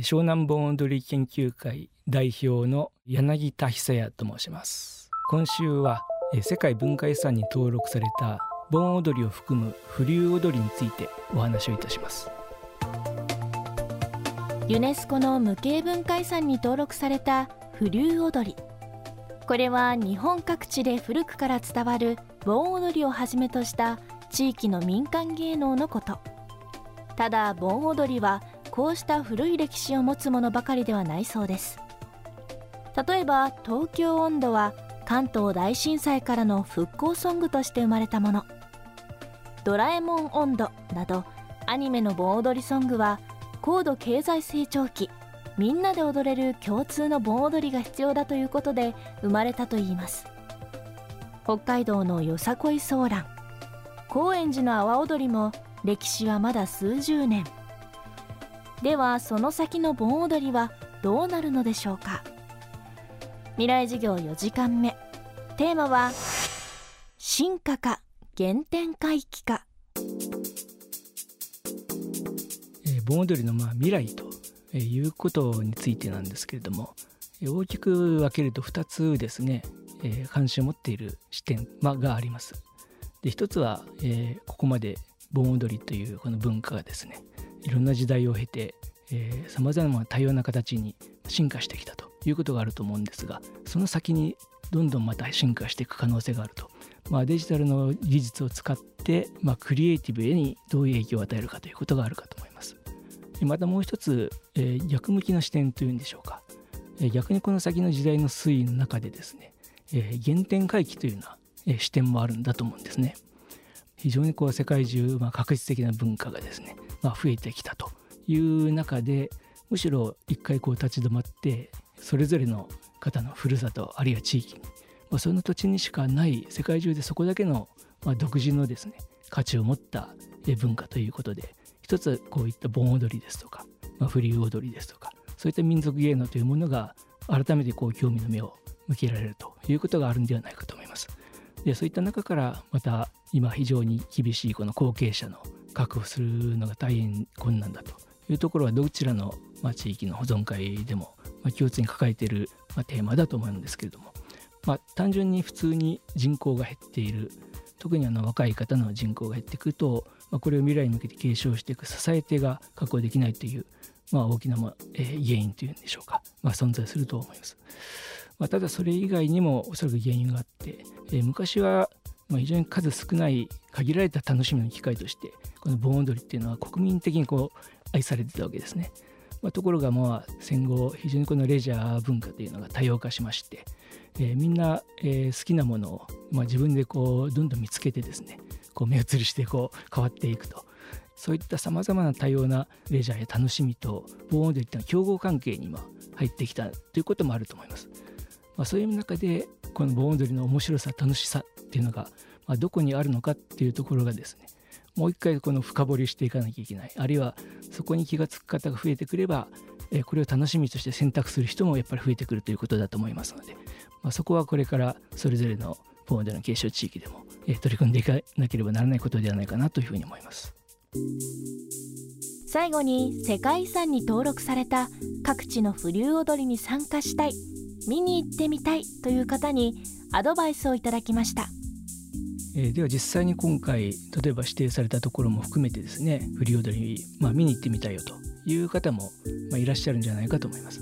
湘南盆踊り研究会代表の柳田久也と申します。今週は世界文化遺産に登録された盆踊りを含む風流踊りについてお話をいたします。ユネスコの無形文化遺産に登録された風流踊り。これは日本各地で古くから伝わる盆踊りをはじめとした地域の民間芸能のこと。ただ盆踊りはこうした古い歴史を持つものばかりではないそうです。例えば東京温度は関東大震災からの復興ソングとして生まれたもの。ドラえもん温度などアニメの盆踊りソングは高度経済成長期みんなで踊れる共通の盆踊りが必要だということで生まれたといいます。北海道のよさこいソーラン。高円寺の阿波踊りも歴史はまだ数十年。ではその先の盆踊りはどうなるのでしょうか？未来授業4時間目。テーマは進化か原点回帰か、えー、盆踊りのまあ未来ということについてなんですけれども大きく分けると2つですね、えー、関心を持っている視点、ま、があります。で一つは、えー、ここまで盆踊りというこの文化がですねいろんな時代を経てさまざまな多様な形に進化してきたということがあると思うんですがその先にどんどんまた進化していく可能性があると、まあ、デジタルの技術を使って、まあ、クリエイティブへにどういう影響を与えるかということがあるかと思います。またもう一つ、えー、逆向きの視点というんでしょうか、えー、逆にこの先の時代の推移の中でですね、えー、原点回帰というような、え、視点もあるんだと思うんですね。非常にこう世界中、まあ、確実的な文化がですね、まあ、増えてきたという中でむしろ一回こう立ち止まってそれぞれの方のふるさとあるいは地域に、まあ、その土地にしかない世界中でそこだけの、まあ、独自のですね価値を持った文化ということで一つこういった盆踊りですとか、まあ、フリー踊りですとかそういった民族芸能というものが改めてこう興味の目を向けられるということがあるんではないかと思います。でそういった中からまた今非常に厳しいこの後継者の確保するのが大変困難だというところはどちらの、ま、地域の保存会でもま、共通に抱えている、ま、テーマだと思うんですけれども、ま、単純に普通に人口が減っている特にあの若い方の人口が減っていくと、ま、これを未来に向けて継承していく支え手が確保できないという、まあ、大きな、まえ、原因というんでしょうか、ま、存在すると思います。ま、ただそれ以外にもおそらく原因があって、え、昔はまあ非常に数少ない限られた楽しみの機会としてこの盆踊りっていうのは国民的にこう愛されてたわけですね。まあ、ところがまあ戦後非常にこのレジャー文化というのが多様化しまして、えー、みんな、え、好きなものを、まあ、自分でこうどんどん見つけてですねこう目移りしてこう変わっていくとそういったさまざまな多様なレジャーや楽しみと盆踊りというのは競合関係に今入ってきたということもあると思います。まあ、そういう中でこの盆踊りの面白さ楽しさっていうのが、まあ、どこにあるのかっていうところがですねもう一回この深掘りしていかなきゃいけない。あるいはそこに気が付く方が増えてくればこれを楽しみとして選択する人もやっぱり増えてくるということだと思いますので、まあ、そこはこれからそれぞれのポーデの継承地域でも取り組んでいかなければならないことではないかなというふうに思います。最後に世界遺産に登録された各地の風流踊りに参加したい。見に行ってみたいという方にアドバイスをいただきました。えー、では実際に今回例えば指定されたところも含めてですね振り踊り、まあ、見に行ってみたいよという方も、まあ、いらっしゃるんじゃないかと思います。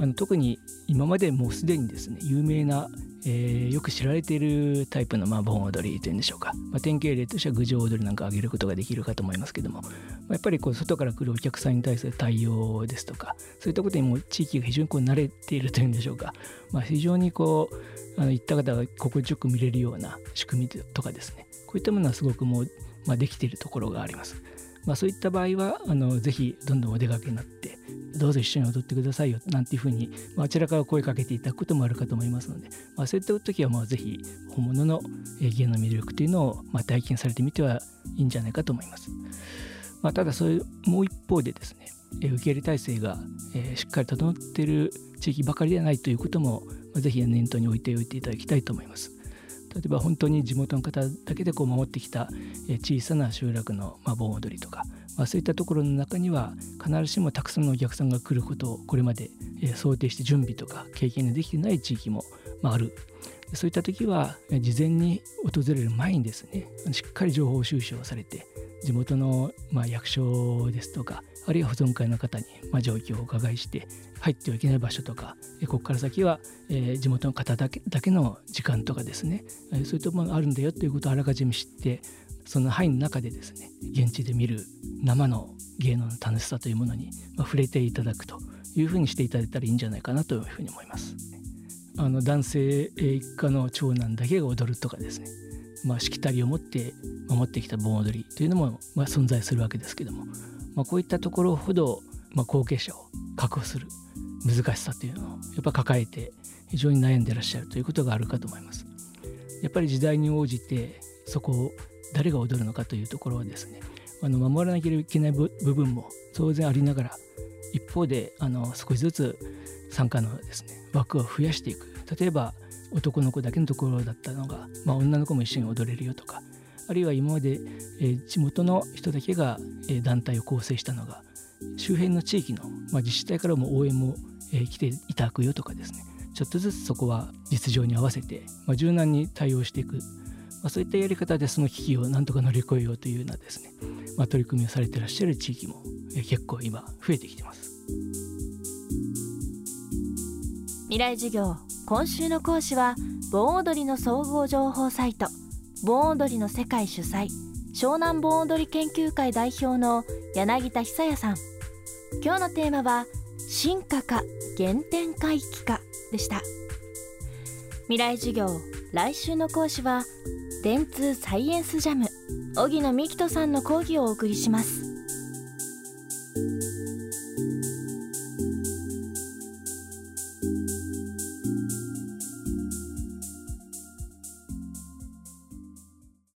あの特に今までもうすでにですね有名なえー、よく知られているタイプの、まあ、盆踊りというんでしょうか、まあ、典型例としては郡上踊りなんか挙げることができるかと思いますけども、まあ、やっぱりこう外から来るお客さんに対する対応ですとかそういったことにも地域が非常にこう慣れているというんでしょうか、まあ、非常にこうあの行った方が心地よく見れるような仕組みとかですね。こういったものはすごくもう、まあ、できているところがあります。まあ、そういった場合はあのぜひどんどんお出かけになってどうぞ一緒に踊ってくださいよなんていうふうに、まあ、ちらから声かけていただくこともあるかと思いますので、まあ、そういった時はまあぜひ本物の芸の魅力というのをまあ体験されてみてはいいんじゃないかと思います。まあ、ただそれもう一方でですね受け入れ体制がしっかり整っている地域ばかりではないということもぜひ念頭に置いておいていただきたいと思います。例えば本当に地元の方だけでこう守ってきた小さな集落のま盆踊りとか、まあ、そういったところの中には必ずしもたくさんのお客さんが来ることをこれまで想定して準備とか経験ができてない地域もある。そういった時は事前に訪れる前にですねしっかり情報収集をされて地元のま役所ですとかあるいは保存会の方にまあ状況をお伺いして入ってはいけない場所とかここから先は、え地元の方だけだけの時間とかですね。えそういったものがあるんだよということをあらかじめ知ってその範囲の中でですね現地で見る生の芸能の楽しさというものに、ま触れていただくというふうにしていただいたらいいんじゃないかなというふうに思います。あの男性一家の長男だけが踊るとかですね、まあ、しきたりを持って守ってきた盆踊りというのも、まあ、存在するわけですけども、まあ、こういったところほど、まあ、後継者を確保する難しさというのをやっぱ抱えて非常に悩んでらっしゃるということがあるかと思います。やっぱり時代に応じてそこを誰が踊るのかというところはですねあの守らなきゃいけない部分も当然ありながら一方であの少しずつ参加のですね枠を増やしていく例えば男の子だけのところだったのが、まあ、女の子も一緒に踊れるよとかあるいは今まで、え、地元の人だけが、え、団体を構成したのが周辺の地域の、まあ、自治体からも応援も、え、来ていただくよとかですねちょっとずつそこは実情に合わせて、まあ、柔軟に対応していく、まあ、そういったやり方でその危機をなんとか乗り越えようというようなですね、まあ、取り組みをされてらっしゃる地域も、え、結構今増えてきてます。未来授業今週の講師は盆踊りの総合情報サイト盆踊りの世界主催湘南盆踊り研究会代表の柳田久也さん。今日のテーマは進化か原点回帰かでした。未来授業来週の講師は電通サイエンスジャム荻野美希人さんの講義をお送りします。